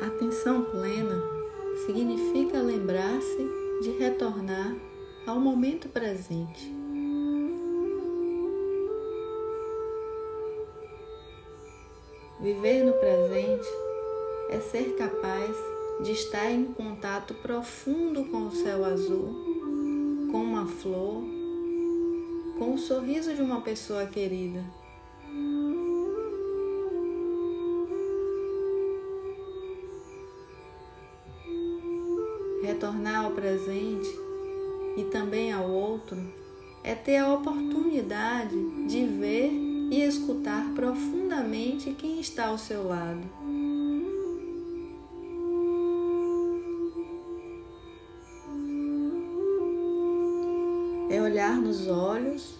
Atenção plena significa lembrar-se de retornar ao momento presente. Viver no presente é ser capaz de estar em contato profundo com o céu azul, com uma flor, com o sorriso de uma pessoa querida. Retornar ao presente e também ao outro é ter a oportunidade de ver e escutar profundamente quem está ao seu lado. É olhar nos olhos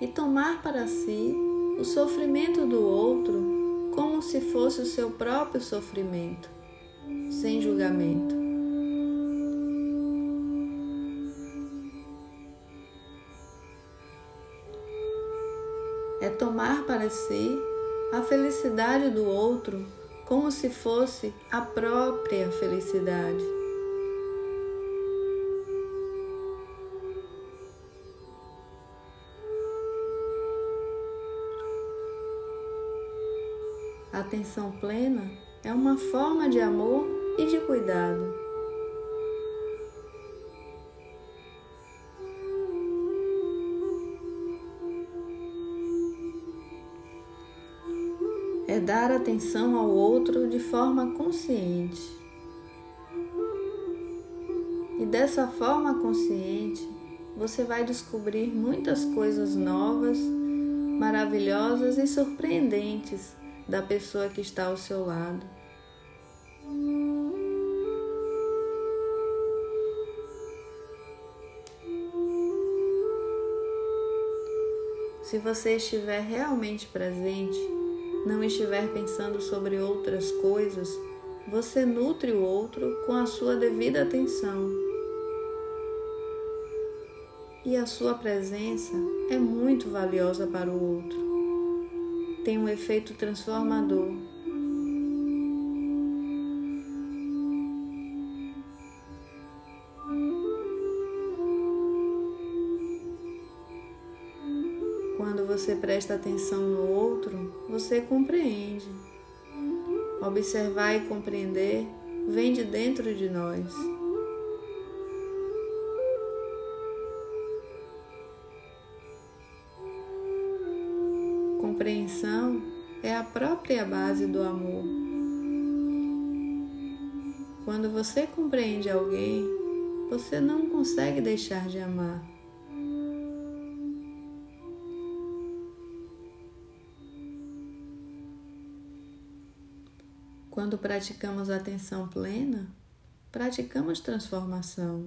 e tomar para si o sofrimento do outro como se fosse o seu próprio sofrimento, sem julgamento. É tomar para si a felicidade do outro como se fosse a própria felicidade. A atenção plena é uma forma de amor e de cuidado. É dar atenção ao outro de forma consciente. E dessa forma consciente, você vai descobrir muitas coisas novas, maravilhosas e surpreendentes da pessoa que está ao seu lado. Se você estiver realmente presente, não estiver pensando sobre outras coisas, você nutre o outro com a sua devida atenção. E a sua presença é muito valiosa para o outro. Tem um efeito transformador. Quando você presta atenção no outro, você compreende. Observar e compreender vem de dentro de nós. Compreensão é a própria base do amor. Quando você compreende alguém, você não consegue deixar de amar. Quando praticamos atenção plena, praticamos transformação.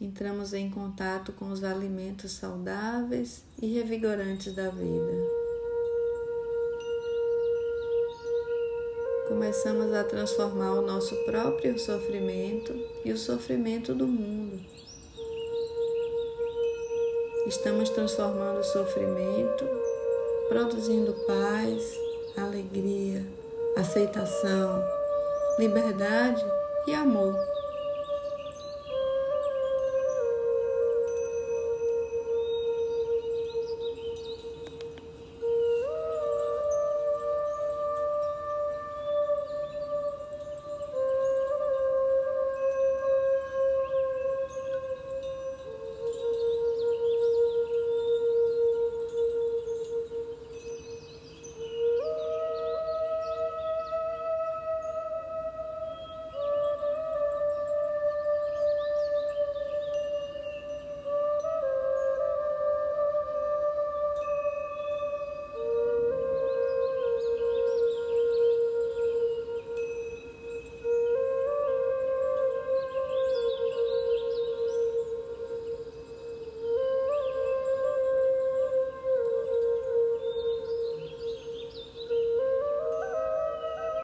Entramos em contato com os alimentos saudáveis e revigorantes da vida. Começamos a transformar o nosso próprio sofrimento e o sofrimento do mundo. Estamos transformando o sofrimento produzindo paz, alegria, aceitação, liberdade e amor.